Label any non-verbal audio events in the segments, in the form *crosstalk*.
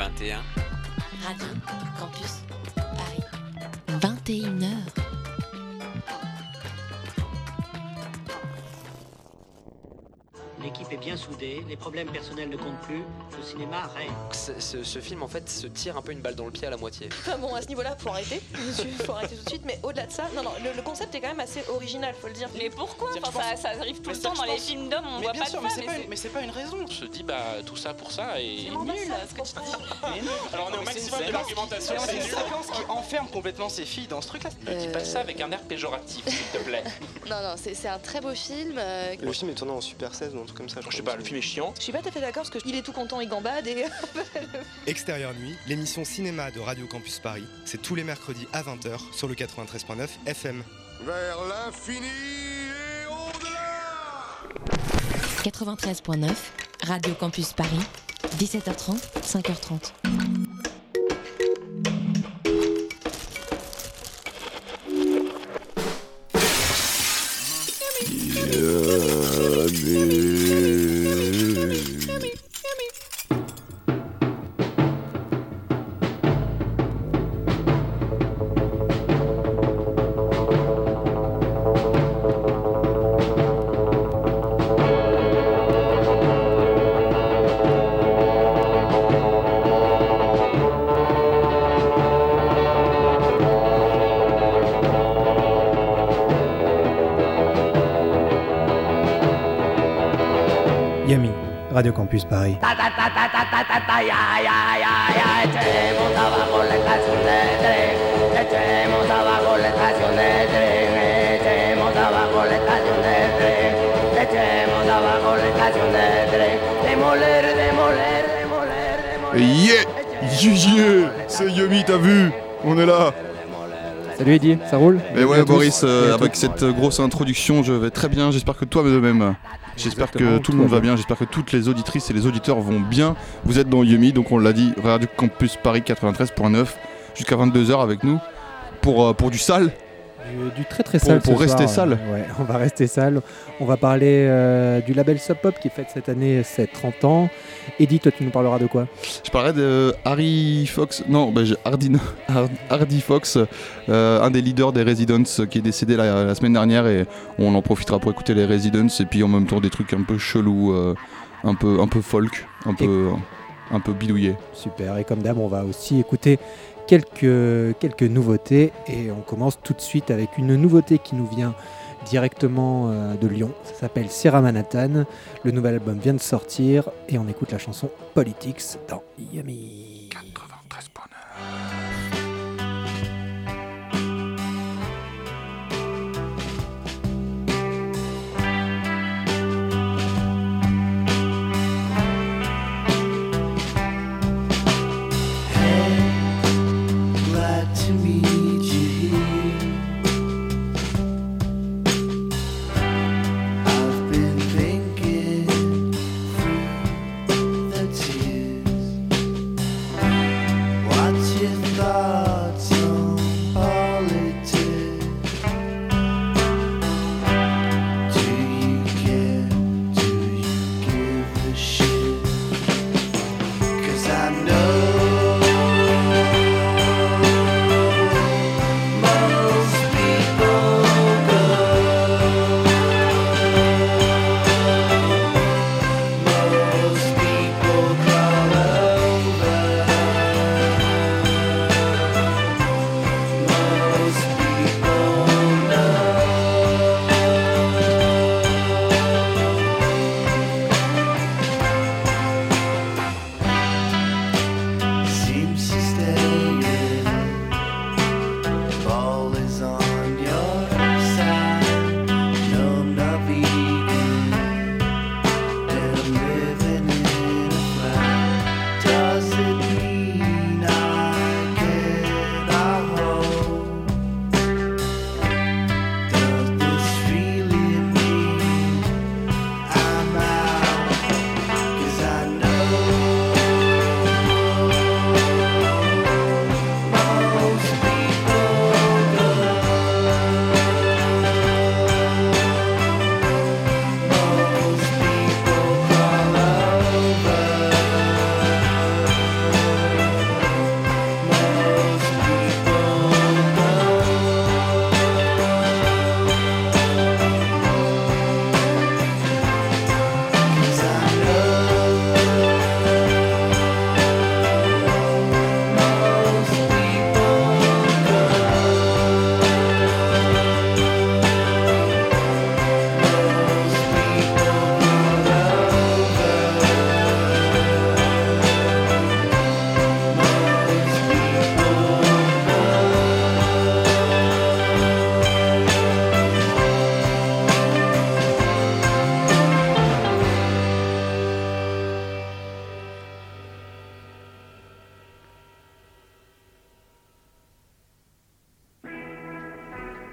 21. Radio Campus Paris. 21h. Bien soudée, les problèmes personnels ne comptent plus, le cinéma règne. Ce, film en fait se tire un peu une balle dans le pied à la moitié. Enfin bon, à ce niveau-là, faut arrêter. *laughs* Monsieur, faut arrêter tout de suite. Mais au-delà de ça, non, non, le, le concept est quand même assez original, faut le dire. Mais pourquoi Enfin, je ça, ça arrive tout Mais le temps dans les pense- films d'hommes, on mais voit bien pas sûr, de mais pas, mais c'est pas une raison. On se dit, bah, tout ça pour ça et. C'est nul, ce que tu dis. Alors on est au maximum de l'argumentation, C'est c'est une nul. séquence qui enferme complètement ces filles dans ce truc-là. Ne dis pas ça avec un air péjoratif, s'il te plaît. *laughs* Non, non, c'est c'est un très beau film. euh, Le film est tourné en Super 16 ou un truc comme ça. Je sais pas, le film est chiant. Je suis pas tout à fait d'accord parce qu'il est tout content, il gambade et. *laughs* Extérieur Nuit, l'émission cinéma de Radio Campus Paris, c'est tous les mercredis à 20h sur le 93.9 FM. Vers l'infini et au-delà 93.9. Radio Campus Paris. 17h30, 5h30. Yami, Campus Paris. Yeah Yeah yeah. C'est Yumi, t'as vu? On est là Salut Eddie, ça roule Mais ouais Bienvenue à tous. Boris, euh, avec cette euh, grosse introduction, je vais très bien, j'espère que toi de même. J'espère que tout le monde va va bien, j'espère que toutes les auditrices et les auditeurs vont bien. Vous êtes dans Yumi, donc on l'a dit, Radio Campus Paris 93.9, jusqu'à 22h avec nous, pour, euh, pour du sale. Du, du très très Pour- sale. pour ce rester soir. sale. Ouais, on va rester sale. On va parler euh, du label Sub Pop qui fête cette année ses 30 ans. Eddie, toi tu nous parleras de quoi? Je parlerai de Harry Fox, non, bah, j'ai- Hardy, Hard- Hardy Fox, euh, un des leaders des Residents qui est décédé la, la semaine dernière et on en profitera pour écouter les Residents et puis en même temps des trucs un peu chelous, euh, un, peu, un peu folk, un peu, un peu bidouillé. Super. Et comme d'hab, on va aussi écouter quelques, nouveautés et on commence tout de suite avec une nouveauté qui nous vient directement euh, de Lyon. Ça s'appelle Sierra Manhattan. Le nouvel album vient de sortir et on écoute la chanson Politics dans Yummy. 93.9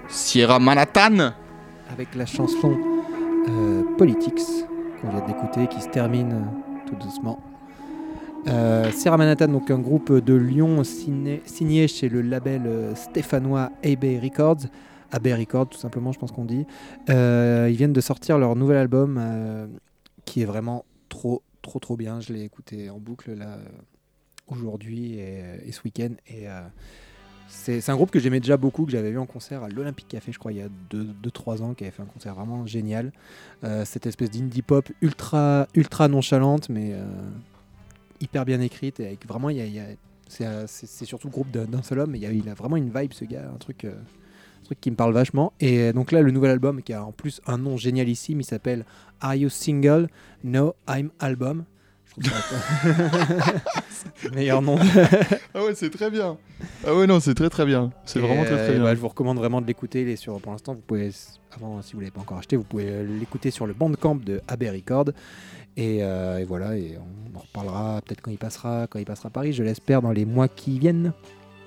Sierra Manhattan. avec la chanson euh, Politics qu'on vient d'écouter qui se termine euh, tout doucement. Euh, Sierra Manhattan, donc un groupe de Lyon signé, chez le label stéphanois AB Records, AB Records tout simplement je pense qu'on dit. Ils viennent de sortir leur nouvel album qui est vraiment trop trop trop bien. Je l'ai écouté en boucle aujourd'hui et, et ce week-end et c'est un groupe que j'aimais déjà beaucoup, que j'avais vu en concert à l'Olympique Café, je crois, il y a 2-3 ans, qui avait fait un concert vraiment génial. Euh, cette espèce d'indie pop ultra, ultra nonchalante, mais euh, hyper bien écrite. Et avec vraiment, il y a- il euh, c'est- surtout le groupe d'un seul homme, mais il, a, vraiment une vibe, ce gars, un truc, un truc qui me parle vachement. Et donc là, le nouvel album, qui a en plus un nom génialissime, il s'appelle Are You Single? No, I'm Album. *laughs* Meilleur nom. *laughs* Ah ouais, c'est très bien. Ah ouais, non, c'est très très bien. C'est vraiment très euh, très et bien. bah, je vous recommande vraiment de l'écouter. Il est sur, pour l'instant, vous pouvez, avant, si vous l'avez pas encore acheté, vous pouvez euh, l'écouter sur le Bandcamp de AB Record. Et, euh, et voilà, et on en reparlera peut-être quand il passera, quand il passera à Paris. Je l'espère dans les mois qui viennent.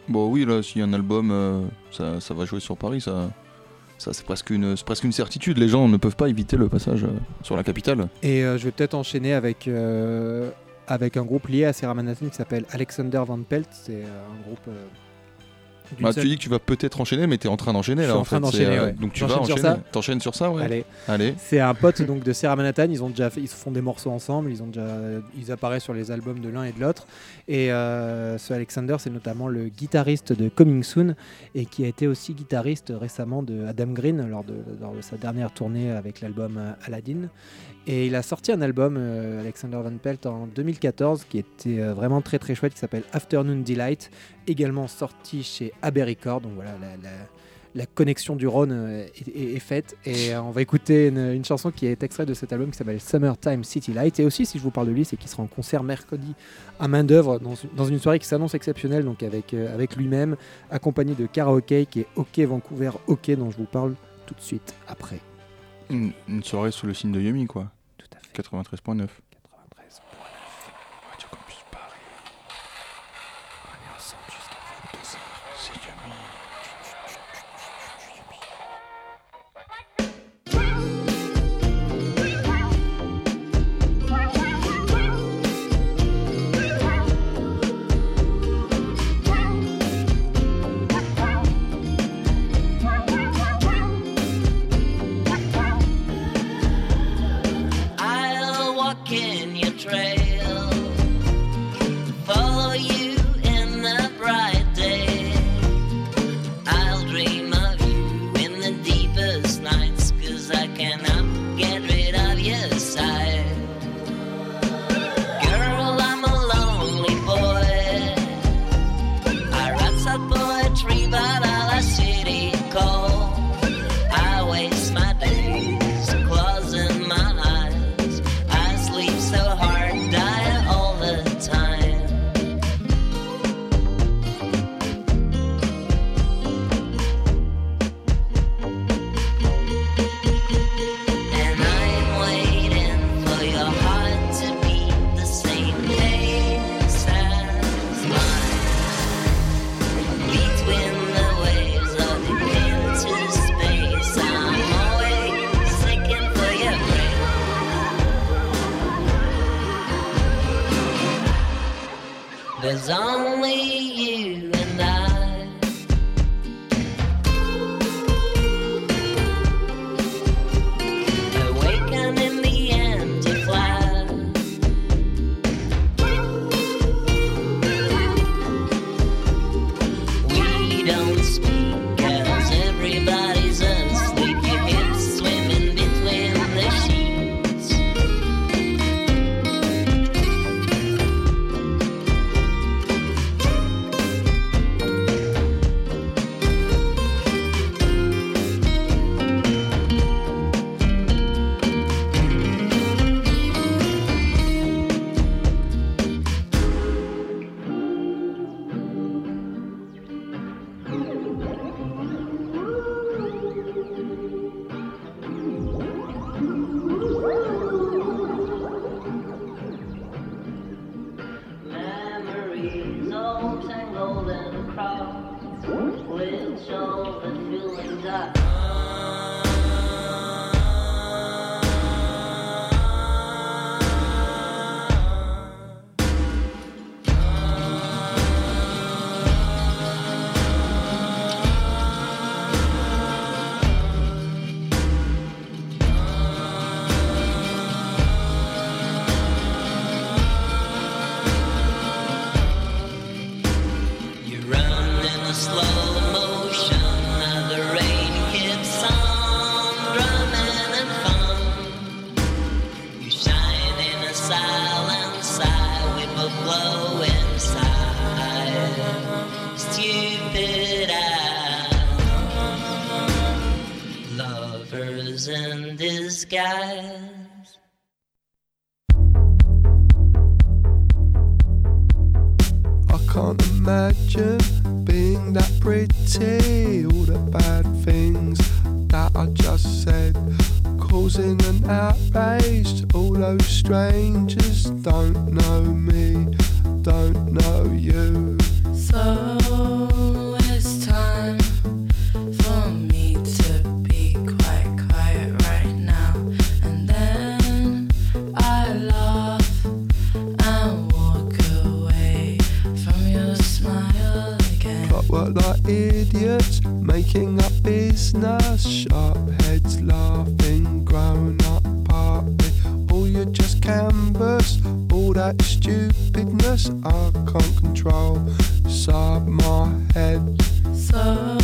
Bon, oui, là, s'il y a un album, euh, ça, ça va jouer sur Paris, ça. Ça, c'est presque, une, certitude. Les gens ne peuvent pas éviter le passage euh, sur la capitale. Et euh, je vais peut-être enchaîner avec euh, avec un groupe lié à Sarah Manhattan qui s'appelle Alexander Van Pelt. C'est un groupe. Bah, seule- tu dis que tu vas peut-être enchaîner, mais tu es en train d'enchaîner là. en en train d'enchaîner, euh, ouais. Donc tu vas J'enchaîne sur enchaîner. ça T'enchaînes sur ça, ouais. Allez. Allez. C'est un pote donc de Sarah Manhattan. Ils ont déjà fait, ils font des morceaux ensemble. Ils ont déjà, ils apparaissent sur les albums de l'un et de l'autre. Et euh, ce Alexander, c'est notamment le guitariste de Coming Soon et qui a été aussi guitariste récemment de Adam Green lors de, lors de sa dernière tournée avec l'album euh, Aladdin. Et il a sorti un album, euh, Alexander Van Pelt, en 2014 qui était euh, vraiment très très chouette, qui s'appelle Afternoon Delight, également sorti chez Abbey Records. Donc voilà, la, la- connexion du Rhône euh, est, faite. Et on va écouter une, chanson qui est extraite de cet album qui s'appelle Summertime City Light. Et aussi, si je vous parle de lui, c'est qu'il sera en concert mercredi à main d'œuvre dans, dans une soirée qui s'annonce exceptionnelle, donc avec, avec lui-même, accompagné de karaoke qui est OK Vancouver OK, dont je vous parle tout de suite après. Une, une soirée sous le signe de Yumi, quoi. Tout à fait. 93.9. was only lovers in disguise. I can't imagine being that pretty. All the bad things that I just said, causing an outrage. to All those strangers don't know me, don't know you. So idiots, making up business. Sharp heads laughing, grown up party. All you just canvas, all that stupidness I can't control. Inside my head. So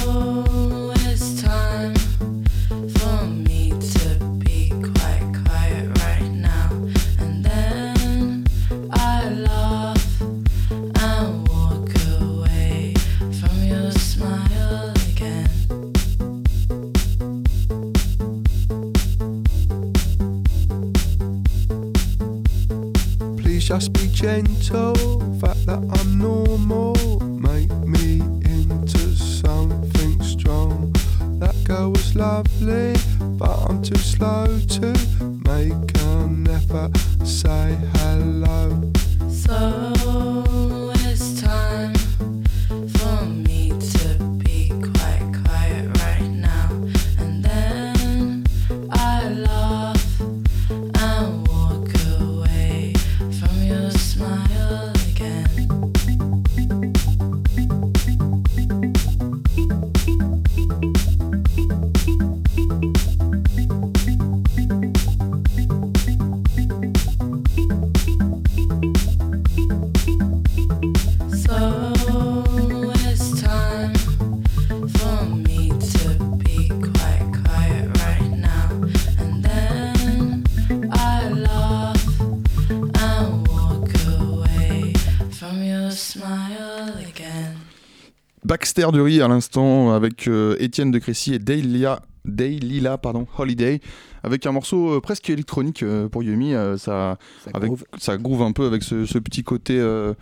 Baxter Dury à l'instant avec euh, Étienne de Crécy et Daylia, Daylila pardon, Holiday avec un morceau euh, presque électronique euh, pour Yumi. ça, Ça avec, groove. ça groove un peu avec ce, ce petit côté euh,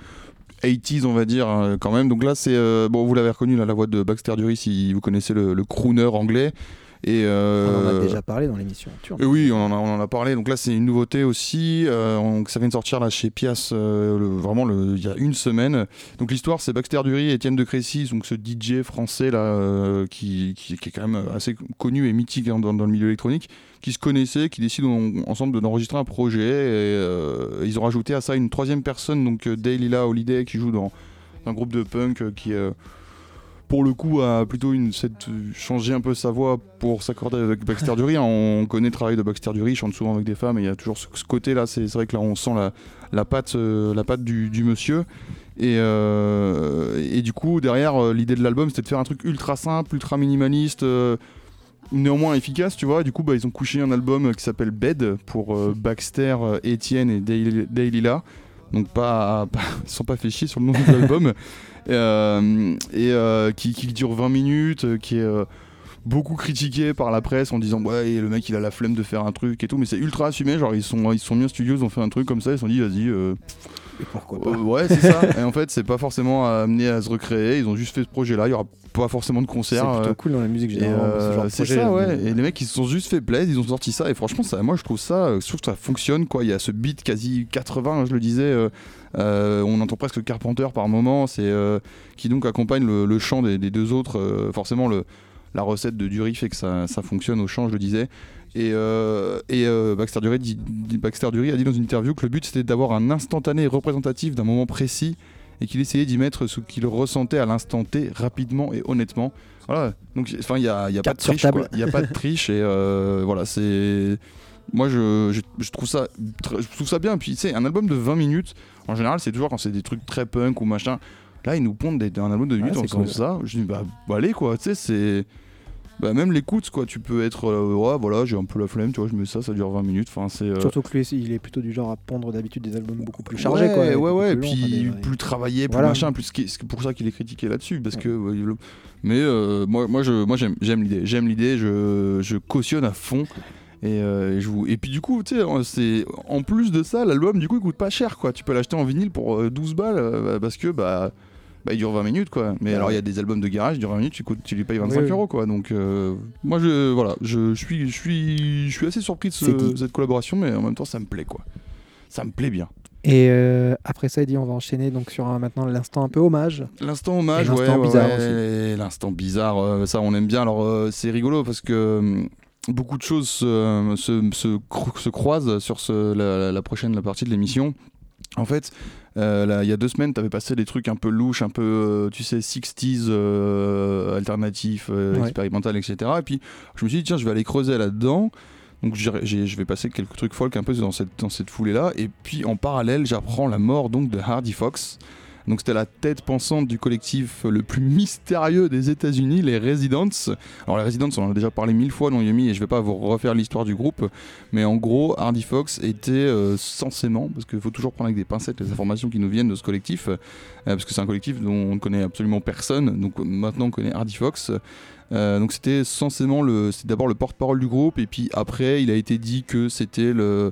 80s on va dire quand même. Donc là c'est euh, bon vous l'avez reconnu là, la voix de Baxter Dury si vous connaissez le, le crooner anglais. Et, euh, On en a déjà parlé dans l'émission. Oui, on en, a, on en a parlé. Donc là, c'est une nouveauté aussi. euh, on- ça vient de sortir là chez Pias, euh, le- vraiment il y a une semaine. Donc l'histoire, c'est Baxter Dury et Étienne de Crécy, donc ce DJ français là, euh, qui, qui- qui est quand même assez connu et mythique hein, dans, dans le milieu électronique, qui se connaissaient, qui décident en- ensemble d'enregistrer un projet. Et euh, ils ont rajouté à ça une troisième personne, donc euh, Daylila Holiday, qui joue dans un groupe de punk euh, qui euh, pour le coup a plutôt une, cette, changé un peu sa voix pour s'accorder avec Baxter Dury. hein. On connaît le travail de Baxter Dury, il chante souvent avec des femmes et il y a toujours ce, ce côté là, c'est vrai que là on sent la, la patte, euh, la patte du, monsieur. Et, euh, et du coup derrière euh, l'idée de l'album c'était de faire un truc ultra simple, ultra minimaliste. euh, néanmoins efficace tu vois du coup bah, ils ont couché un album qui s'appelle Bed pour euh, Baxter, euh, Etienne et Day- Daylila donc pas, pas *laughs* ils sont pas fait chier sur le nom de l'album Euh, *laughs* et euh, qui, qui dure 20 minutes euh, qui est euh, beaucoup critiqué par la presse en disant ouais le mec il a la flemme de faire un truc et tout mais c'est ultra assumé genre ils sont ils sont mis en ils ont fait un truc comme ça ils se sont dit vas-y euh, pourquoi euh, ouais c'est ça *laughs* et en fait c'est pas forcément amené à se recréer ils ont juste fait ce projet là il y aura pas forcément de C'est concert plutôt euh, cool dans la musique genre euh, c'est ça, ouais. Et les mecs, ils se sont juste fait plaisir, ils ont sorti ça. Et franchement, ça, moi, je trouve ça, je trouve que ça fonctionne, quoi. Il y a ce beat quasi 80, hein, je le disais. euh, on entend presque le Carpenter par moment, c'est euh, qui donc accompagne le, le chant des, des deux autres. euh, forcément, le, la recette de Dury fait que ça, ça fonctionne au chant, je le disais. Et, euh, et euh, Baxter, Dury dit- dit- Baxter Dury a dit dans une interview que le but c'était d'avoir un instantané représentatif d'un moment précis et qu'il essayait d'y mettre ce qu'il ressentait à l'instant T rapidement et honnêtement. Voilà, donc enfin il y a, y a pas de triche. Il y a pas de triche et euh, voilà c'est moi je, je, je trouve ça je trouve ça bien puis tu sais un album de 20 minutes en général c'est toujours quand c'est des trucs très punk ou machin là ils nous pondent des, un album de 8 Ouais, en c'est faisant cool. ça je dis bah, bah allez quoi tu sais c'est bah, même l'écoute, quoi. Tu peux être, euh, ouais, voilà, j'ai un peu la flemme, tu vois, je mets ça, ça dure 20 minutes. Enfin, c'est. euh, Surtout que lui, il est plutôt du genre à pondre d'habitude des albums beaucoup plus chargés. Ouais, quoi, ouais, ouais, et puis enfin, des- plus travaillé, plus Voilà. machin, plus c'est pour ça qu'il est critiqué là-dessus, parce que. ouais, Mais euh, moi, moi, je, moi, j'aime, j'aime l'idée, j'aime l'idée, je, je cautionne à fond. Et, euh, et je vous... et puis du coup, tu sais, en- c'est en plus de ça, l'album du coup il coûte pas cher quoi. Tu peux l'acheter en vinyle pour euh, 12 balles euh, parce que bah, bah il dure 20 minutes quoi. Mais Ouais. alors il y a des albums de garage, il dure 20 minutes, tu, coûtes- tu lui payes 25 Oui, oui. euros quoi. Donc euh, moi je voilà, je, je suis je suis je suis assez surpris de ce- cette collaboration, mais en même temps ça me plaît quoi. Ça me plaît bien. Et euh, après ça, il dit on va enchaîner donc sur un- maintenant l'instant un peu hommage. L'instant hommage, l'instant ouais, bizarre ouais, L'instant bizarre, euh, ça on aime bien. Alors euh, c'est rigolo parce que beaucoup de choses se, se, se cro- se croisent sur ce, la- la prochaine la partie de l'émission. En fait, euh, là, il y a deux semaines, tu avais passé des trucs un peu louches, un peu, euh, tu sais, 60s, euh, alternatifs, Ouais. expérimental, etc. Et puis je me suis dit, tiens, je vais aller creuser là-dedans. Donc je vais passer quelques trucs folk un peu dans cette, dans cette foulée-là. Et puis en parallèle, j'apprends la mort donc de Hardy Fox. Donc c'était la tête pensante du collectif le plus mystérieux des États-Unis, les Residents. Alors les Residents, on en a déjà parlé mille fois dans Yumi et je vais pas vous refaire l'histoire du groupe, mais en gros, Hardy Fox était euh, censément, parce qu'il faut toujours prendre avec des pincettes les informations qui nous viennent de ce collectif, euh, parce que c'est un collectif dont on ne connaît absolument personne. Donc maintenant on connaît Hardy Fox. Euh, donc c'était censément c'est d'abord le porte-parole du groupe et puis après il a été dit que c'était le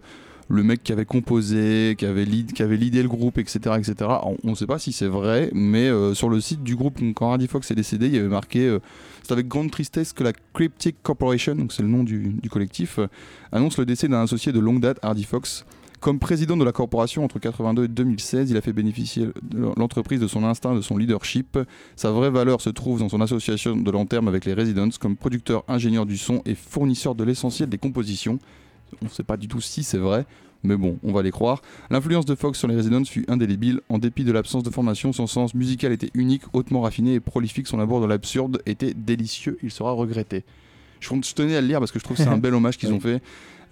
le mec qui avait composé, qui avait, lead, le groupe, etc. etc. On ne sait pas si c'est vrai, mais euh, sur le site du groupe, quand Hardy Fox est décédé, il y avait marqué, euh, c'est avec grande tristesse que la Cryptic Corporation, donc c'est le nom du, collectif, euh, annonce le décès d'un associé de longue date, Hardy Fox. Comme président de la corporation entre 82 et 2016, il a fait bénéficier l'entreprise de son instinct, de son leadership. Sa vraie valeur se trouve dans son association de long terme avec les Residents comme producteur, ingénieur du son et fournisseur de l'essentiel des compositions. On ne sait pas du tout si c'est vrai, mais bon, on va les croire. L'influence de Fox sur les Residents fut indélébile. En dépit de l'absence de formation, son sens musical était unique, hautement raffiné et prolifique. Son abord de l'absurde était délicieux. Il sera regretté. Je je tenais à le lire parce que je trouve que c'est un *laughs* bel hommage qu'ils ont fait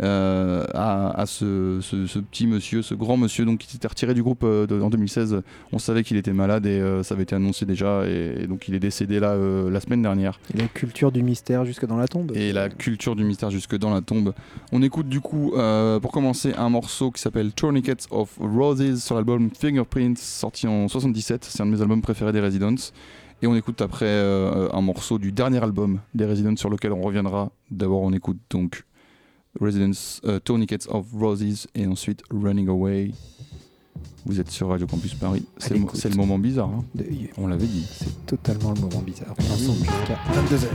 euh, à, à ce, ce- ce petit monsieur, ce grand monsieur donc, qui s'était retiré du groupe euh, de- en 2016. On savait qu'il était malade et euh, ça avait été annoncé déjà. Et, et donc il est décédé là la semaine dernière. Et la culture du mystère jusque dans la tombe. Et la culture du mystère jusque dans la tombe. On écoute du coup, pour commencer, un morceau qui s'appelle Tourniquets of Roses sur l'album Fingerprints, sorti en 77. C'est un de mes albums préférés des Residents. Et on écoute après euh, un morceau du dernier album des Residents sur lequel on reviendra. D'abord, on écoute donc Residents, euh, Tourniquets of Roses et ensuite Running Away. Vous êtes sur Radio Campus Paris. C'est le, moment bizarre. hein. De- On l'avait dit. C'est totalement le moment bizarre. On Oui. ensemble jusqu'à 22h.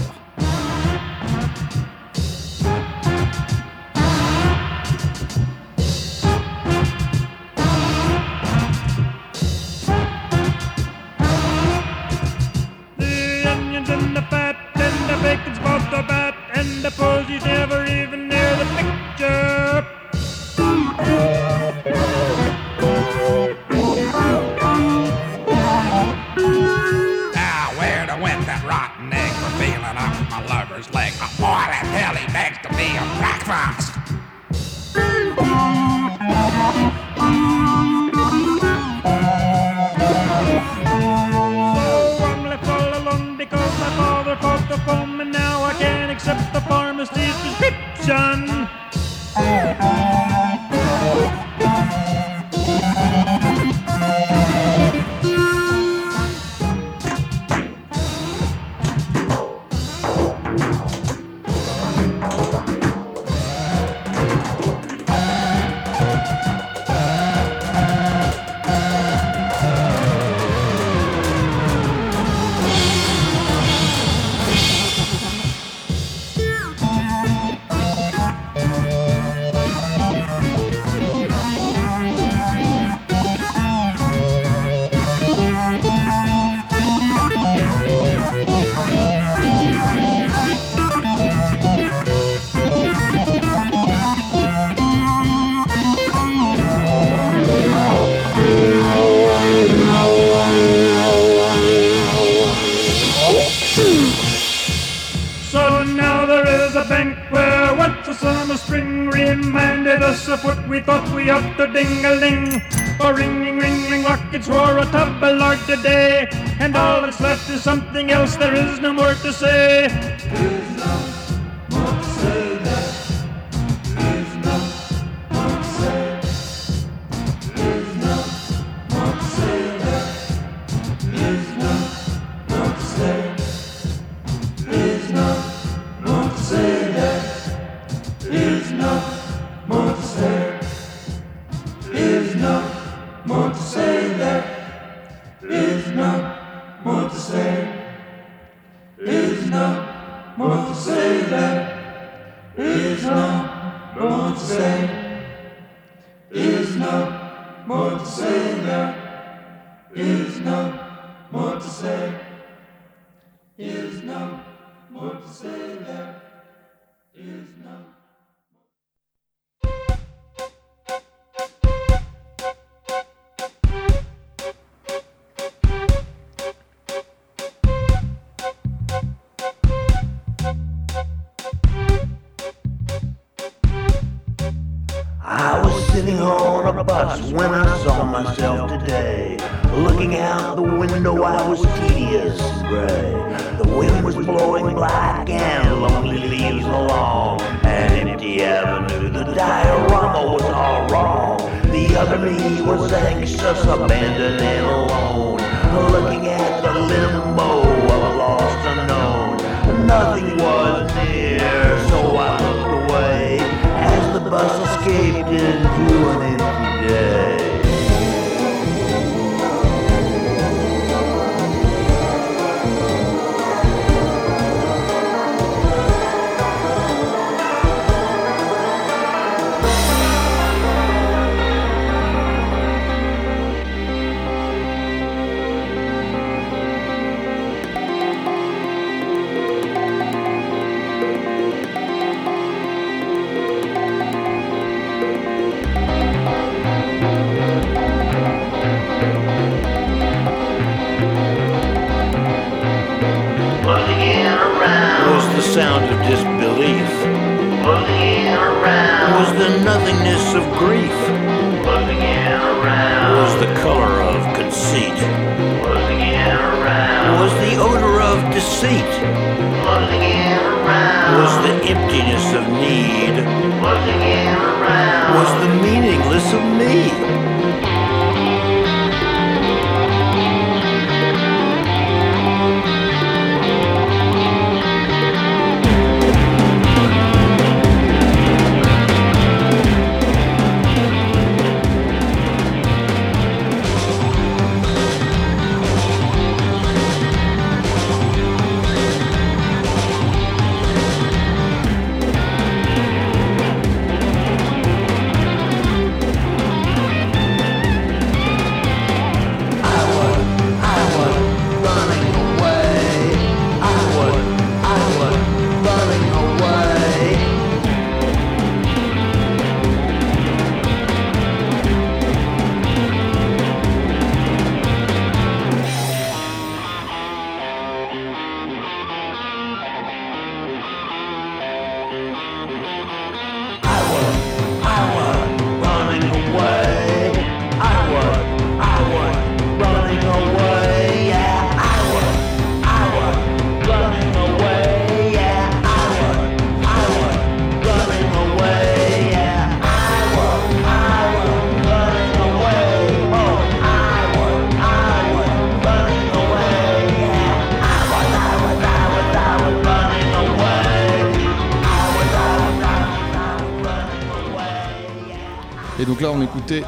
Et donc là, on écoutait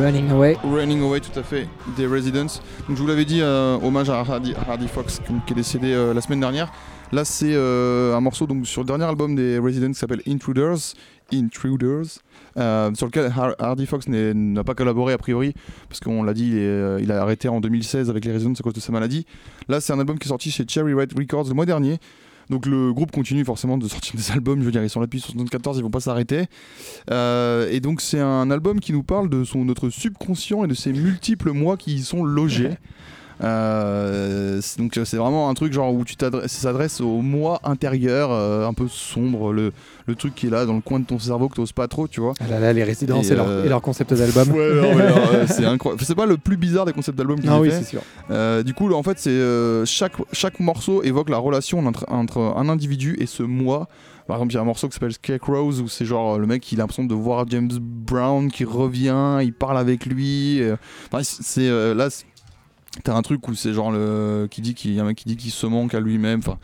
Running Away. Running Away, tout à fait, des Residents. Donc je vous l'avais dit, euh, hommage à Hardy, Hardy Fox qui est décédé euh, la semaine dernière. Là, c'est euh, un morceau donc, sur le dernier album des Residents qui s'appelle Intruders. Intruders. sur lequel Har- Hardy Fox n'a pas collaboré a priori, parce qu'on l'a dit, il, est, il a arrêté en 2016 avec les Residents à cause de sa maladie. Là, c'est un album qui est sorti chez Cherry Red Records le mois dernier. Donc le groupe continue forcément de sortir des albums, je veux dire, ils sont là depuis 74, ils vont pas s'arrêter. Euh, et donc c'est un album qui nous parle de son, notre subconscient et de ses multiples moi qui y sont logés. Euh, donc euh, c'est vraiment un truc genre où tu s'adresse au moi intérieur, euh, un peu sombre, le, le truc qui est là dans le coin de ton cerveau que t'oses pas trop, tu vois. Ah là là, les résidences et, leur, et leur concept d'album. Ouais, c'est *laughs* incroyable. C'est pas le plus bizarre des concepts d'album qu'ils oui, c'est sûr. Du coup, là, en fait, c'est chaque, chaque morceau évoque la relation entre, entre un individu et ce moi. Par exemple, il y a un morceau qui s'appelle Scarecrows où c'est genre le mec il a l'impression de voir James Brown qui revient, il parle avec lui. enfin, c'est euh, là. T'as un truc où c'est genre le qui dit qu'il y a un mec qui dit qu'il se manque à lui-même. Enfin,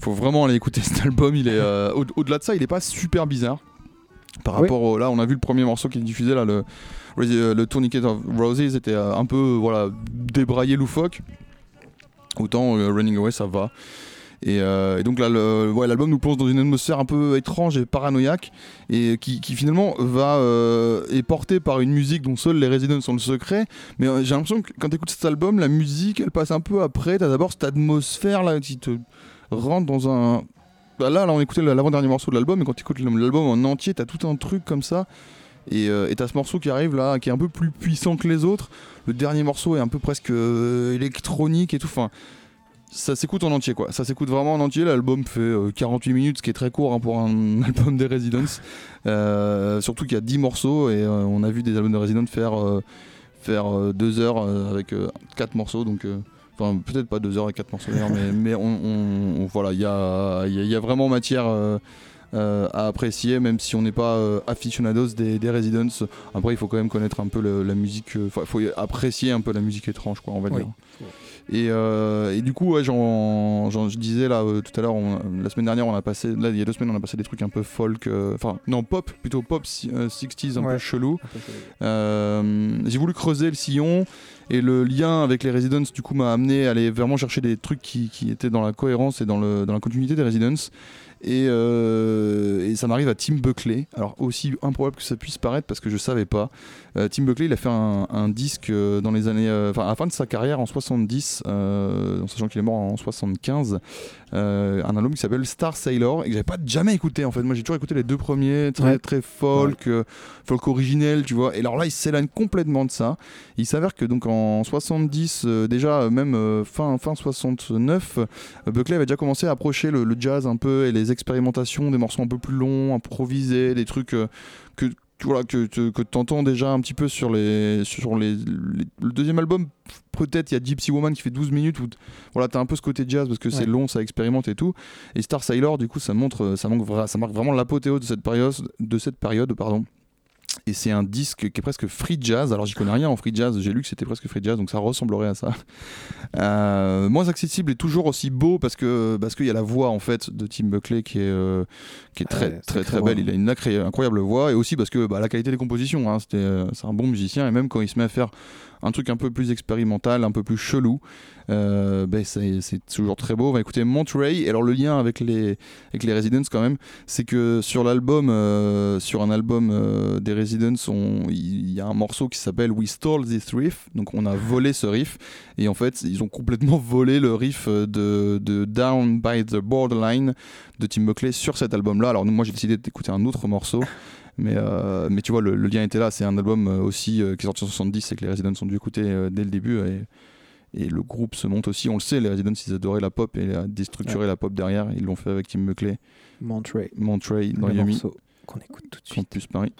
faut vraiment aller écouter *laughs* cet album. Il est euh, au- au-delà de ça, il est pas super bizarre par Oui. rapport au là. On a vu le premier morceau qui est diffusé là, le Resi- le Tourniquet of Roses était euh, un peu voilà débraillé loufoque. Autant euh, Running Away ça va. Et, euh, et donc là, l'album nous plonge dans une atmosphère un peu étrange et paranoïaque, et qui, finalement va euh, est porté par une musique dont seuls les Residents sont le secret. Mais euh, j'ai l'impression que quand tu écoutes cet album, la musique, elle passe un peu après. T'as d'abord cette atmosphère là qui te rentre dans un. Bah là, là, on écoutait l'avant-dernier morceau de l'album, et quand tu écoutes l'album en entier, t'as tout un truc comme ça. Et euh, t'as ce morceau qui arrive là, qui est un peu plus puissant que les autres. Le dernier morceau est un peu presque électronique et tout. Enfin, ça s'écoute en entier quoi. Ça s'écoute vraiment en entier. L'album fait euh, 48 minutes, ce qui est très court hein, pour un *laughs* album des Residents. Euh, surtout qu'il y a 10 morceaux et euh, on a vu des albums de Residents faire euh, faire 2 heures euh, avec 4 morceaux. Donc euh, Enfin, peut-être pas 2 heures et 4 morceaux d'ailleurs, mais, *laughs* mais on, on- on- voilà, il y a, y a- y a vraiment matière euh, euh, à apprécier, même si on n'est pas euh, aficionados des, des Residents. Après, il faut quand même connaître un peu le- la musique, euh, il faut apprécier un peu la musique étrange, quoi, on va Oui. dire. Et, euh, et du coup, ouais, j'en- j'en- je disais là euh, tout à l'heure, la semaine dernière, on a passé, là il y a deux semaines, on a passé des trucs un peu folk, euh, enfin non pop, plutôt pop si- euh, 60s, un peu chelou. J'ai voulu creuser le sillon et le lien avec les Residents du coup m'a amené à aller vraiment chercher des trucs qui, qui étaient dans la cohérence et dans, le, dans la continuité des Residents. Et, euh, et ça m'arrive à Tim Buckley. Alors aussi improbable que ça puisse paraître parce que je savais pas. Euh, Tim Buckley, il a fait un, un disque euh, dans les années, enfin à la fin de sa carrière en 70, euh, en sachant qu'il est mort en 75, euh, un album qui s'appelle Star Sailor et que j'avais pas jamais écouté en fait. Moi j'ai toujours écouté les deux premiers, très Ouais. très folk, folk originel, tu vois. Et alors là, il s'éloigne complètement de ça. Il s'avère que donc en 70, euh, déjà même fin fin 69, euh, Buckley avait déjà commencé à approcher le, le jazz un peu et les expérimentations, des morceaux un peu plus longs, improvisés, des trucs euh, que tu voilà que tu que entends déjà un petit peu sur les sur les, les- le deuxième album peut-être il y a Gypsy Woman qui fait 12 minutes où voilà t'as un peu ce côté jazz parce que c'est long ça expérimente et tout. Et Star Sailor du coup ça montre ça manque ça marque vraiment l'apothéose de cette période de cette période pardon et c'est un disque qui est presque free jazz. Alors j'y connais rien en free jazz, j'ai lu que c'était presque free jazz, donc ça ressemblerait à ça. Euh, moins accessible et toujours aussi beau parce que parce qu'il y a la voix en fait de Tim Buckley qui est euh, qui est très Ouais, très très belle. Il a une incroyable voix et aussi parce que bah, la qualité des compositions. hein, c'était euh, c'est un bon musicien et même quand il se met à faire un truc un peu plus expérimental, un peu plus chelou, euh, ben, c'est toujours très beau. On va écouter Monterey. Et alors le lien avec les avec les Residents quand même, c'est que sur l'album, euh, sur un album euh, des Residents, il y a un morceau qui s'appelle We Stole This Riff. Donc on a volé ce riff et en fait ils ont complètement *laughs* volé le riff de, de Down by the Borderline de Tim Buckley sur cet album-là. Alors moi j'ai décidé d'écouter un autre morceau. Mais, euh, mais tu vois, le, le lien était là. C'est un album euh, aussi euh, qui est sorti en 70 et que les Residents ont dû écouter euh, dès le début. Et, et le groupe se monte aussi. On le sait, les Residents, ils adoraient la pop et a déstructuré Ouais. la pop derrière. Ils l'ont fait avec Tim Buckley. Monterey. Monterey dans Le morceau qu'on écoute tout de suite. Campus Paris.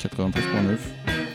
93.9.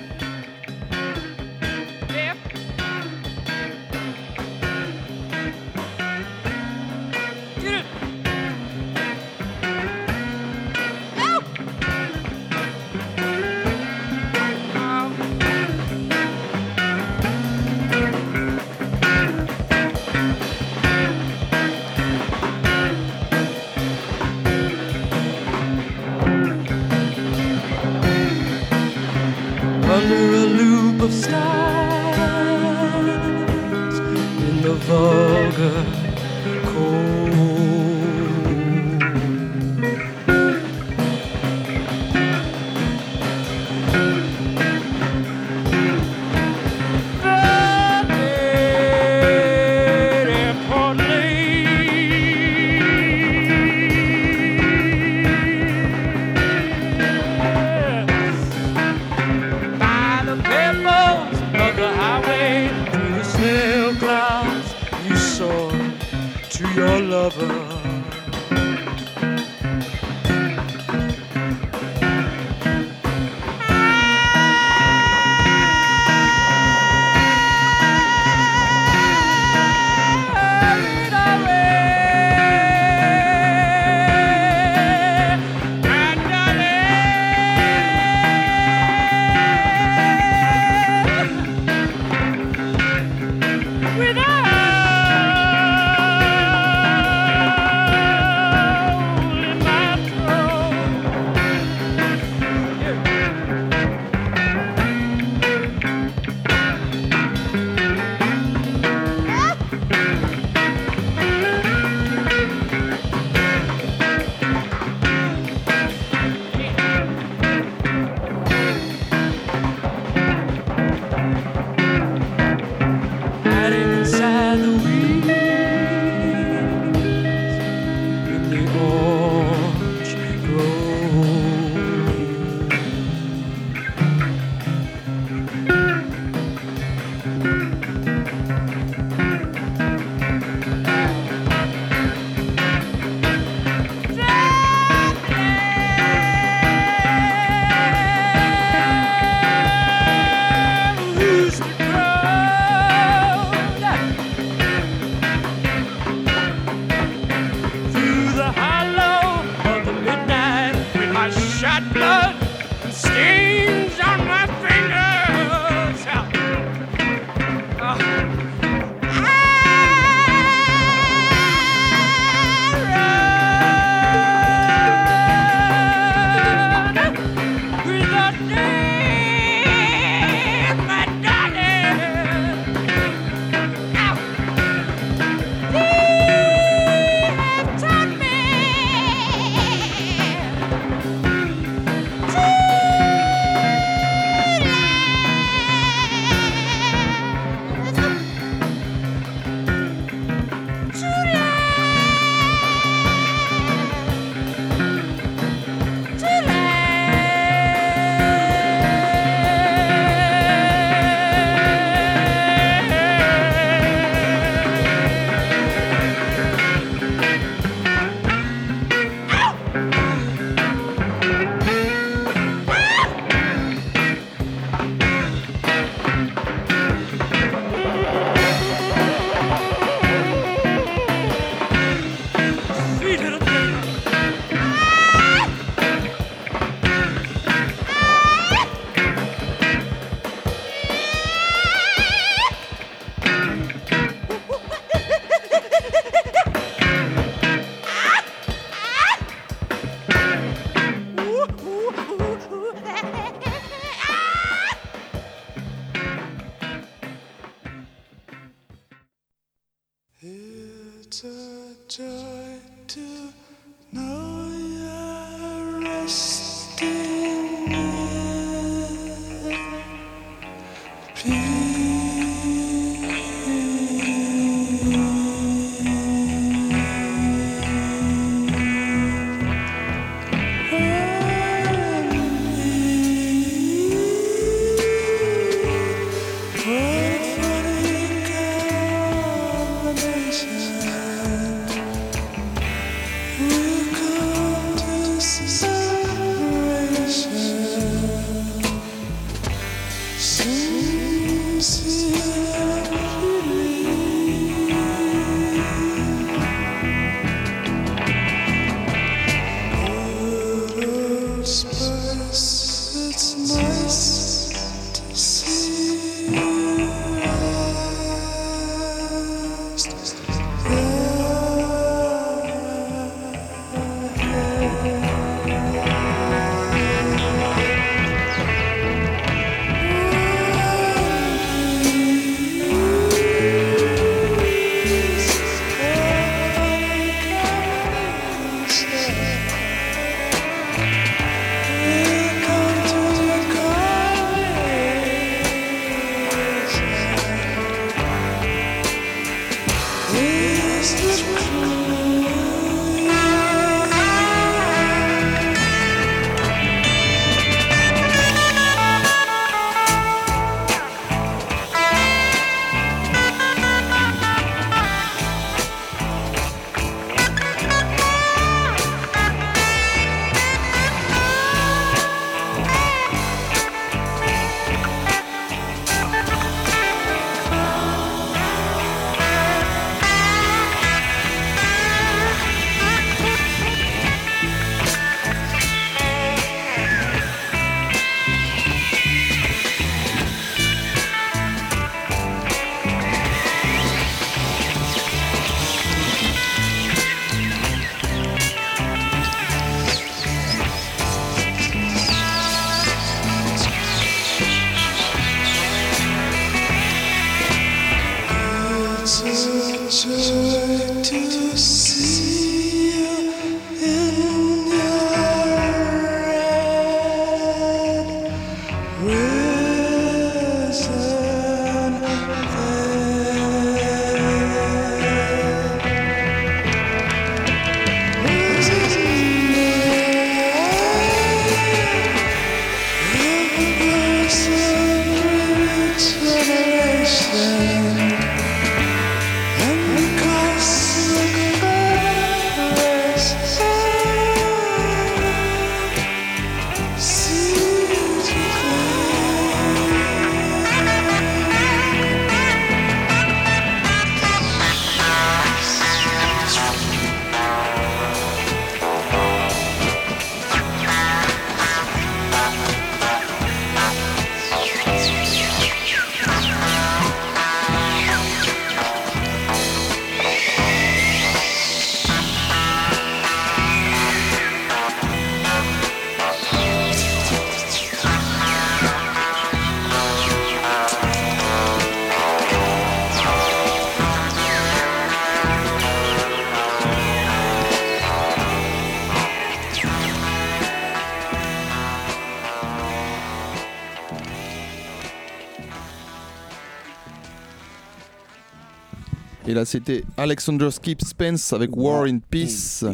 c'était Alexander Skip Spence avec War in Peace,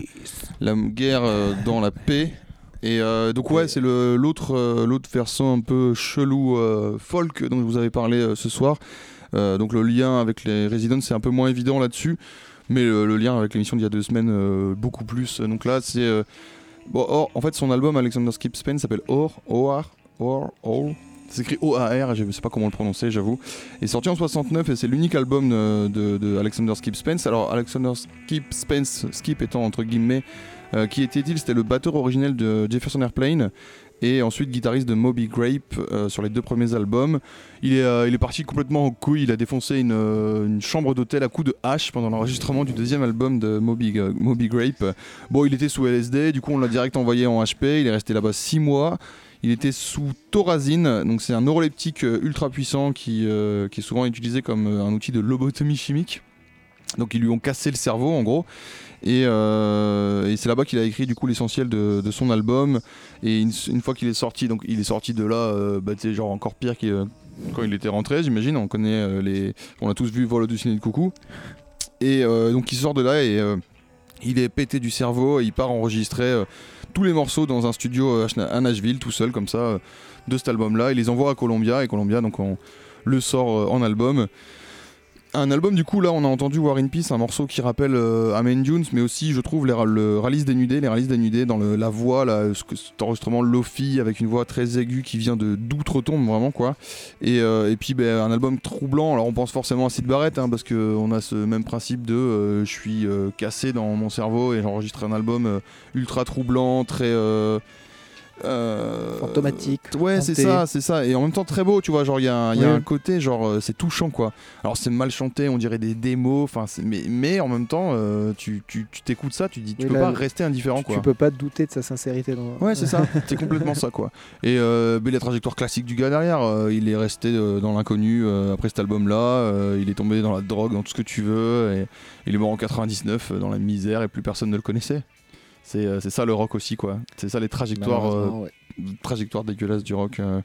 la guerre euh, dans la paix. Et euh, donc ouais, c'est l'autre euh, l'autre versant un peu chelou euh, folk dont je vous avais parlé ce soir. Donc le lien avec les Residents c'est un peu moins évident là-dessus, mais le, lien avec l'émission d'il y a deux semaines beaucoup plus. Donc là c'est bon, Or- en fait son album Alexander Skip Spence s'appelle Or Or Or All. C'est écrit O-A-R, je sais pas comment le prononcer, j'avoue. Il est sorti en 69 et c'est l'unique album de, de- de Alexander Skip Spence. Alors, Alexander Skip Spence, Skip étant entre guillemets, euh, qui était-il? C'était le batteur originel de Jefferson Airplane et ensuite guitariste de Moby Grape euh, sur les deux premiers albums. Il est, euh, il est parti complètement en couille, il a défoncé une, chambre d'hôtel à coups de hache pendant l'enregistrement du deuxième album de Moby, Moby Grape. Bon, il était sous LSD, du coup on l'a direct envoyé en HP, il est resté là-bas 6 mois. Il était sous Thorazine, donc c'est un neuroleptique euh, ultra puissant qui, euh, qui est souvent utilisé comme euh, un outil de lobotomie chimique. Donc ils lui ont cassé le cerveau en gros. Et, c'est là-bas qu'il a écrit du coup l'essentiel de, son album. Et une, fois qu'il est sorti, donc il est sorti de là, euh, bah, genre encore pire euh, quand il était rentré, j'imagine. On connaît les, on a tous vu Vol au ciné de coucou. Et donc il sort de là et il est pété du cerveau. Et il part enregistrer tous les morceaux dans un studio euh, à Nashville tout seul comme ça euh, de cet album-là. Il les envoie à Columbia et Columbia donc on le sort euh, en album. Un album du coup là on a entendu War in Peace, un morceau qui rappelle euh, Amen Dunes, mais aussi je trouve les, le Ralice dénudé, les Ralice dénudés dans la voix, là, cet enregistrement Lofi avec une voix très aiguë qui vient de d'outre-tombe vraiment quoi. Et, euh, puis ben, un album troublant, alors on pense forcément à Sid Barrett hein, parce qu'on a ce même principe de euh, je suis euh, cassé dans mon cerveau et j'enregistre un album ultra troublant, très... euh, Fantomatique, Ouais, c'est ça, c'est ça. Et en même temps très beau, tu vois. Genre, il y a, un- y a Oui. un côté, genre, euh, c'est touchant, quoi. Alors, c'est mal chanté, on dirait des démos. Enfin, mais, mais en même temps, euh, tu tu- tu t'écoutes ça, tu dis, tu Oui, peux là, pas rester indifférent, tu, quoi. tu peux pas douter de sa sincérité. Dans... Ouais, c'est ça. *laughs* c'est complètement ça, quoi. Et euh, mais la trajectoire classique du gars derrière, euh, il est resté euh, dans l'inconnu après cet album-là. il est tombé dans la drogue, dans tout ce que tu veux. Et il est mort en 99 euh, dans la misère et plus personne ne le connaissait. C'est euh, c'est ça le rock aussi, quoi. C'est ça les trajectoires, euh, trajectoires dégueulasses du rock. euh.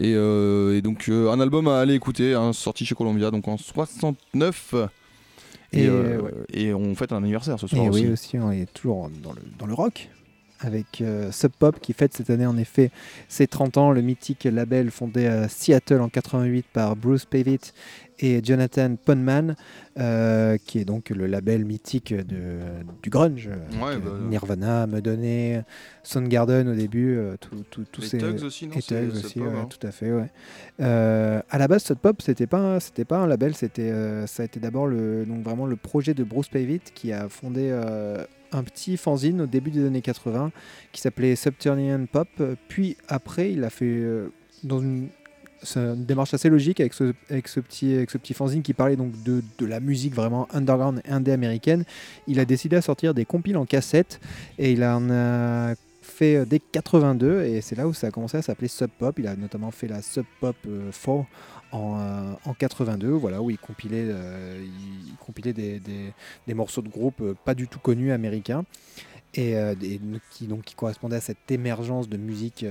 Et, euh, et donc euh, un album à aller écouter, hein, sorti chez Columbia, donc en 69. Et, Et, euh, ouais. et on fête un anniversaire ce soir Et aussi. oui, aussi, on est toujours dans le, dans le rock, avec euh, Sub Pop qui fête cette année en effet ses 30 ans, le mythique label fondé à Seattle en 88 par Bruce Pavitt et Jonathan Ponman, euh, qui est donc le label mythique de, du grunge. Ouais, avec, bah, euh, Nirvana, Soundgarden au début, euh, tous ces... Tugs aussi, non, et Tugs aussi, Pop, ouais, hein. tout à fait, ouais. Euh, à la base, Sub Pop, c'était pas, un- c'était pas un label, c'était, euh, ça a été d'abord le, donc vraiment le projet de Bruce Pavitt qui a fondé euh, un petit fanzine au début des années 80 qui s'appelait Subterranean Pop. Puis après, il a fait euh, dans une, c'est une démarche assez logique avec ce, petit, fanzine qui parlait donc de, la musique vraiment underground indé américaine. Il a décidé à sortir des compiles en cassette et il en a fait euh, dès 82 et c'est là où ça a commencé à s'appeler Sub Pop. Il a notamment fait la Sub Pop euh, 4 en, euh, en 82, voilà, où il compilait, euh, des, morceaux de groupe euh, pas du tout connus américains et euh, qui, donc, qui correspondaient à cette émergence de musique.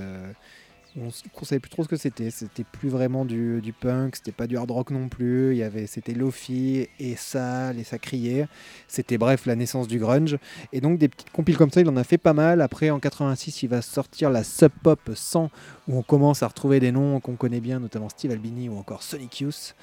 On ne savait plus trop ce que c'était. C'était plus vraiment du, du punk, c'était pas du hard rock non plus. Il y avait, c'était lofi et sale et ça. C'était bref la naissance du grunge. Et donc des petites compiles comme ça, il en a fait pas mal. Après en 86, il va sortir la Sub Pop 100 où on commence à retrouver des noms qu'on connaît bien, notamment Steve Albini ou encore Sonic Youth.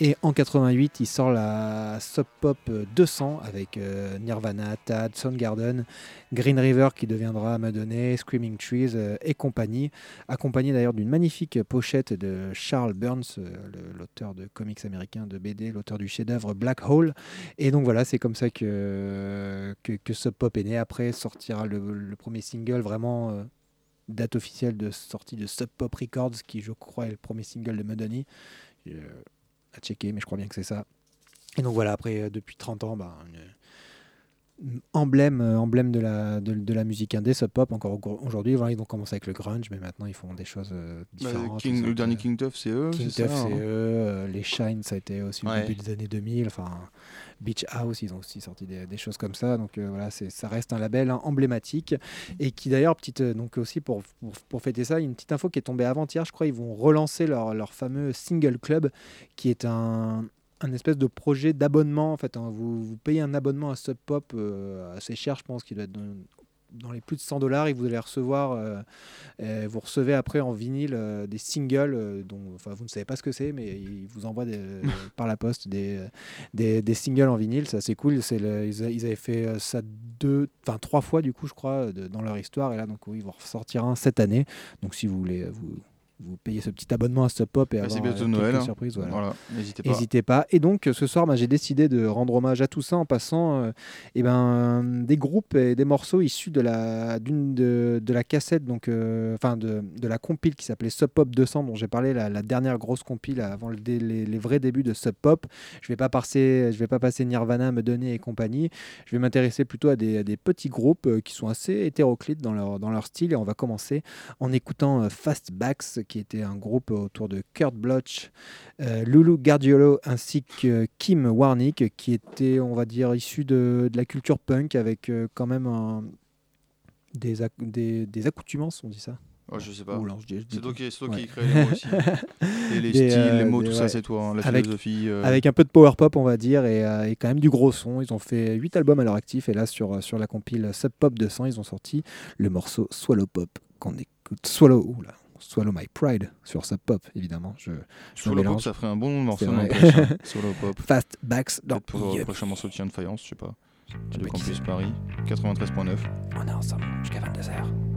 Et en 88, il sort la Sub Pop 200 avec euh, Nirvana, Tad, Soundgarden, Green River qui deviendra Madonna, Screaming Trees euh, et compagnie, accompagné d'ailleurs d'une magnifique pochette de Charles Burns, euh, l'auteur de comics américains de BD, l'auteur du chef-d'œuvre Black Hole. Et donc voilà, c'est comme ça que, que, Sub Pop est né. Après sortira le, premier single vraiment euh, date officielle de sortie de Sub Pop Records, qui je crois est le premier single de Madonna. Euh, à checker, mais je crois bien que c'est ça. Et donc voilà, après, depuis 30 ans, bah, emblème, euh, emblème de, la, de, de la musique indé, Sub Pop. Encore au- aujourd'hui, voilà, ils ont commencé avec le grunge, mais maintenant ils font des choses euh, Bah, différentes. King- le dernier King Tuff, c'est eux, King ça, c'est hein. eux. euh, les Shine, ça a été aussi Ouais. au début des années 2000. Enfin, Beach House, ils ont aussi sorti des, des choses comme ça. Donc euh, voilà, ça reste un label hein, emblématique. Et qui d'ailleurs, petite, donc aussi pour, pour, pour fêter ça, une petite info qui est tombée avant-hier, je crois, ils vont relancer leur, leur fameux Single Club, qui est un, un espèce de projet d'abonnement. En fait, hein. vous, vous payez un abonnement à Sub Pop euh, assez cher, je pense qu'il doit être dans, dans les plus de 100 dollars et vous allez recevoir, euh, vous recevez après en vinyle euh, des singles dont, enfin, vous ne savez pas ce que c'est, mais ils vous envoient des- *laughs* par la poste des, des, des singles en vinyle. C'est assez cool. Le- ils, avaient fait ça deux, enfin trois fois du coup, je crois, de- dans leur histoire. Et là, donc oui, ils vont ressortir un cette année. Donc si vous voulez, vous vous payez ce petit abonnement à Sub Pop et Bah, avoir bientôt euh, Noël, hein. surprises. Voilà. Voilà, n'hésitez pas. Pas. Et donc ce soir, bah, j'ai décidé de rendre hommage à tout ça en passant euh, eh ben, des groupes et des morceaux issus de la, d'une de, de la cassette, donc, euh, enfin de, de la compile qui s'appelait Sub Pop 200, dont j'ai parlé, la, la dernière grosse compile avant le dé- les, les vrais débuts de Sub Pop. Je vais pas passer, je vais pas passer Nirvana, me donner et compagnie. Je vais m'intéresser plutôt à des, à des petits groupes qui sont assez hétéroclites dans leur, dans leur style. Et on va commencer en écoutant Fastbacks, qui était un groupe autour de Kurt Bloch, euh, Lulu Gardiolo ainsi que Kim Warnick, qui était, on va dire, issu de, de la culture punk avec euh, quand même un- des, ac- des, des accoutumances, on dit ça Oh, je sais pas. C'est toi qui- toi qui crée les mots aussi. *laughs* Et les Des, styles, les euh, mots, tout ça, c'est toi, hein, la Avec- philosophie, euh. Avec un peu de power pop, on va dire, et, et quand même du gros son. Ils ont fait 8 albums à leur actif, et là, sur, sur la compile Sub Pop 200, ils ont sorti le morceau Swallow Pop, qu'on écoute. Swallow, oula, Swallow My Pride, sur Sub Pop, évidemment. Je, je Swallow Pop, ça ferait un bon morceau dans. *laughs* Swallow Pop. Fastbacks dans Peut-être pour le prochain morceau de Chien de Faïence, je sais pas. De Campus. Paris, 93.9. On est ensemble jusqu'à 22h.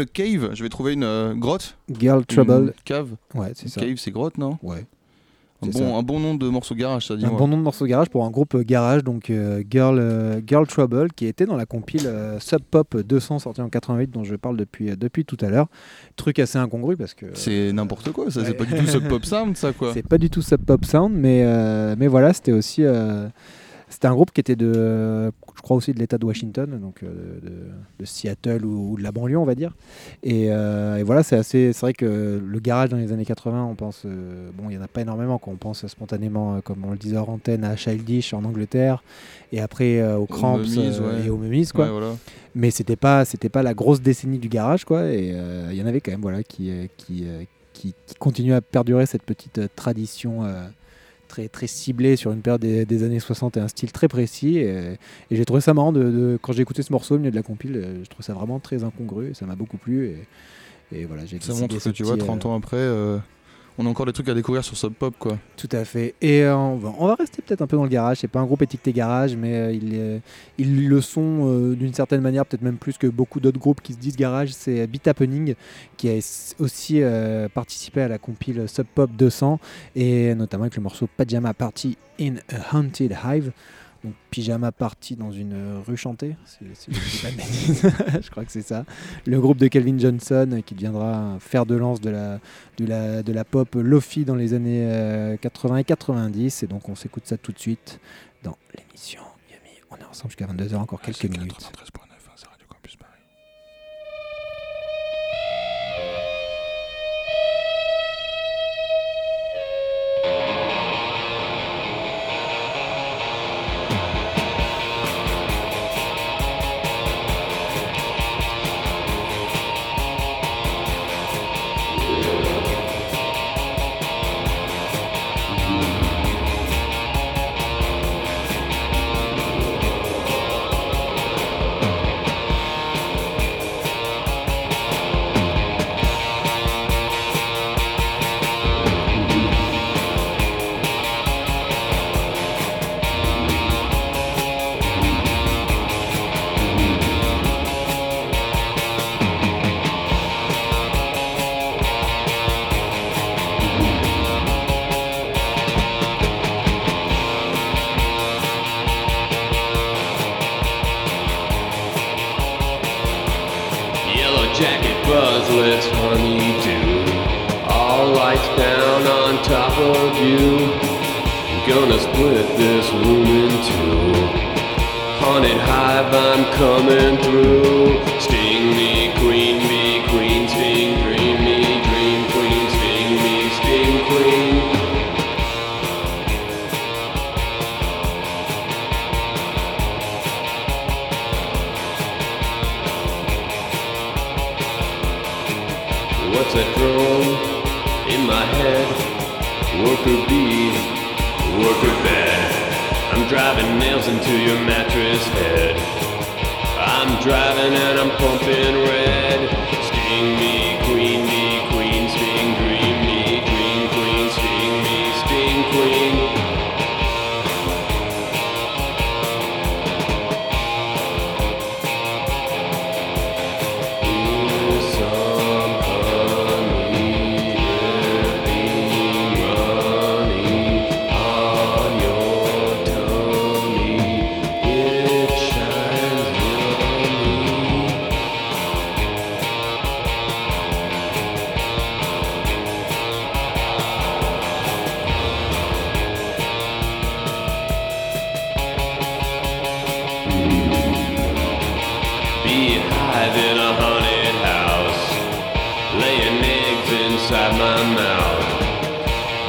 A cave. Je vais trouver une euh, grotte. Girl Une Trouble. Cave. Ouais, c'est ça. Cave, c'est grotte, non Ouais. Un bon, un bon nom de morceau garage, ça dit. Un bon nom de morceau garage pour un groupe euh, garage, donc euh, Girl, euh, Girl Trouble, qui était dans la compile euh, Sub Pop 200 sortie en 88, dont je parle depuis, depuis tout à l'heure. Truc assez incongru parce que. C'est n'importe quoi, ça. C'est pas du tout ce pop sound, ça, quoi. *laughs* C'est pas du tout Sub Pop Sound, mais, mais voilà, c'était aussi. C'était un groupe qui était de, je crois aussi de l'État de Washington, donc euh, de, de Seattle ou, ou de la banlieue, on va dire. Et, euh, et voilà, c'est assez, c'est vrai que le garage dans les années 80, on pense, euh, bon, il y en a pas énormément, quand on pense spontanément, comme on le disait hors antenne, à Childish en Angleterre, et après euh, aux Cramps ouais. et aux Mummies, quoi. Ouais, voilà. Mais c'était pas, c'était pas la grosse décennie du garage, quoi. Et il y en avait quand même, voilà, qui, qui, qui, qui continuent à perdurer cette petite tradition très, très ciblée sur une période des, des années 60 et un style très précis. Et, et j'ai trouvé ça marrant de, de- quand j'ai écouté ce morceau au milieu de la compile. euh, Je trouve ça vraiment très incongru. Et ça m'a beaucoup plu. Et, et voilà, j'ai Ça montre que tu vois, petit, euh, 30 ans après, euh, on a encore des trucs à découvrir sur Sub Pop, quoi. Tout à fait. Et euh, on, va, rester peut-être un peu dans le garage. C'est pas un groupe étiqueté garage, mais euh, ils, le sont euh, d'une certaine manière, peut-être même plus que beaucoup d'autres groupes qui se disent garage. C'est Beat Happening qui a aussi participé à la compile Sub Pop 200 et notamment avec le morceau Pajama Party in a Haunted Hive donc Pyjama Party dans une rue chantée, pas *laughs* *laughs* je crois que c'est ça. Le groupe de Calvin Johnson euh, qui deviendra un fer de lance de la, pop Lofi dans les années euh, 80 et 90. Et donc on s'écoute ça tout de suite dans l'émission Yumi. On est ensemble jusqu'à 22h, encore quelques minutes.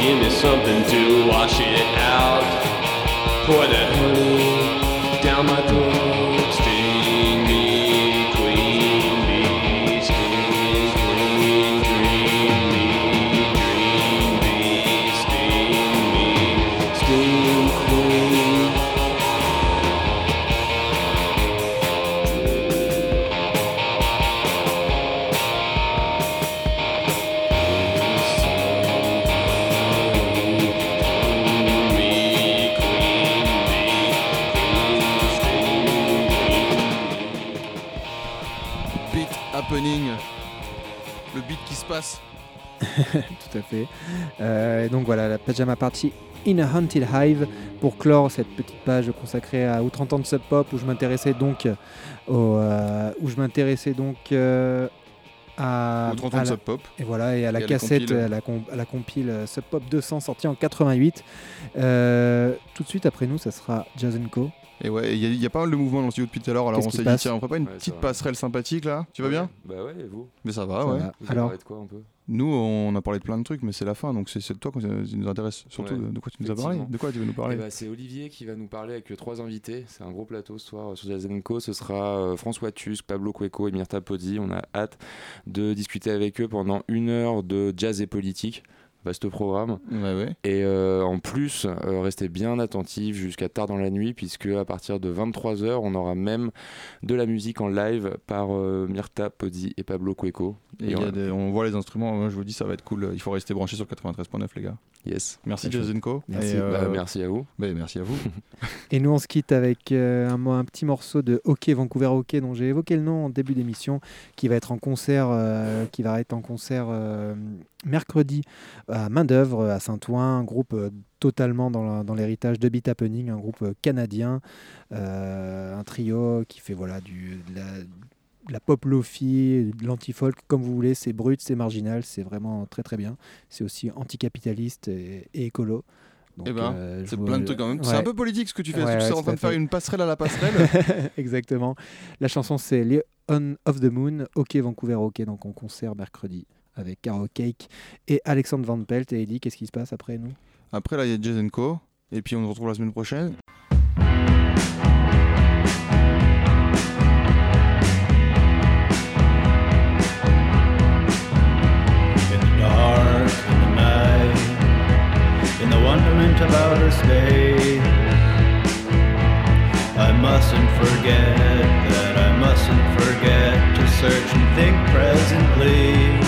Give me something to wash it out. Pour that *laughs* Tout à fait. Euh, et donc voilà, la Pajama Party in a Haunted Hive pour clore cette petite page consacrée à Outre de Sub Pop où je m'intéressais donc au, euh, où je m'intéressais donc euh, à, Outre-Entente à la- Sub Pop. et voilà et à la Et cassette à la, com- à la compile euh, Sub Pop 200 sortie en 88. Euh, tout de suite après nous, ça sera Jazz Co. Et ouais, il y, a- il y a pas mal de mouvements dans le studio depuis tout à l'heure, alors Qu'est-ce on s'est se dit, passe tiens, on ferait pas une Ouais, petite passerelle sympathique là Tu vas bien? Bah ouais, et vous? Mais ça va, Ça ouais. va. Vous Alors- de quoi un peu? Nous, on a parlé de plein de trucs, mais c'est la fin, donc c'est toi qui nous intéresse. Surtout Ouais, de, quoi tu nous as parlé. De quoi tu veux nous parler Eh ben, C'est Olivier qui va nous parler avec trois invités. C'est un gros plateau ce soir euh, sur Jazz Co. Ce sera euh, François Tusk, Pablo Cueco et Myrta Podi. On a hâte de discuter avec eux pendant une heure de jazz et politique. Vaste programme. Ouais, ouais. Et euh, en plus, euh, restez bien attentifs jusqu'à tard dans la nuit, puisque à partir de 23h, on aura même de la musique en live par euh, Myrta Podi et Pablo Cueco. Et il y a on- des- on voit les instruments, moi, je vous dis, ça va être cool. Il faut rester branché sur 93.9, les gars. Yes. Merci, Co. Merci. Euh, Bah, merci à vous. bah, merci à vous. *laughs* Et nous, on se quitte avec euh, un, petit morceau de Hockey Vancouver Hockey dont j'ai évoqué le nom en début d'émission, qui va être en concert, euh, qui va être en concert euh, mercredi à main d'œuvre à Saint-Ouen, un groupe euh, totalement dans l'héritage de Beat Happening, un groupe euh, canadien, euh, un trio qui fait voilà du de la, de la pop lofi, de l'anti-folk, comme vous voulez, c'est brut, c'est marginal, c'est vraiment très très bien. C'est aussi anticapitaliste et, et écolo. Eh ben, euh, c'est vous- plein de trucs quand même. C'est Ouais. un peu politique ce que tu fais. Ouais, tu ouais, es en train de faire une passerelle à la passerelle. *laughs* Exactement. La chanson c'est les On of the Moon, OK Vancouver OK, donc en concert mercredi avec Caro Cake et Alexandre Van Pelt. Et Eddie, qu'est-ce qui se passe après nous? Après, là, il y a Jason Co. Et puis, on se retrouve la semaine prochaine. in the dark, in the night, in the wonderment of outer space. I mustn't forget that I mustn't forget to search and think presently.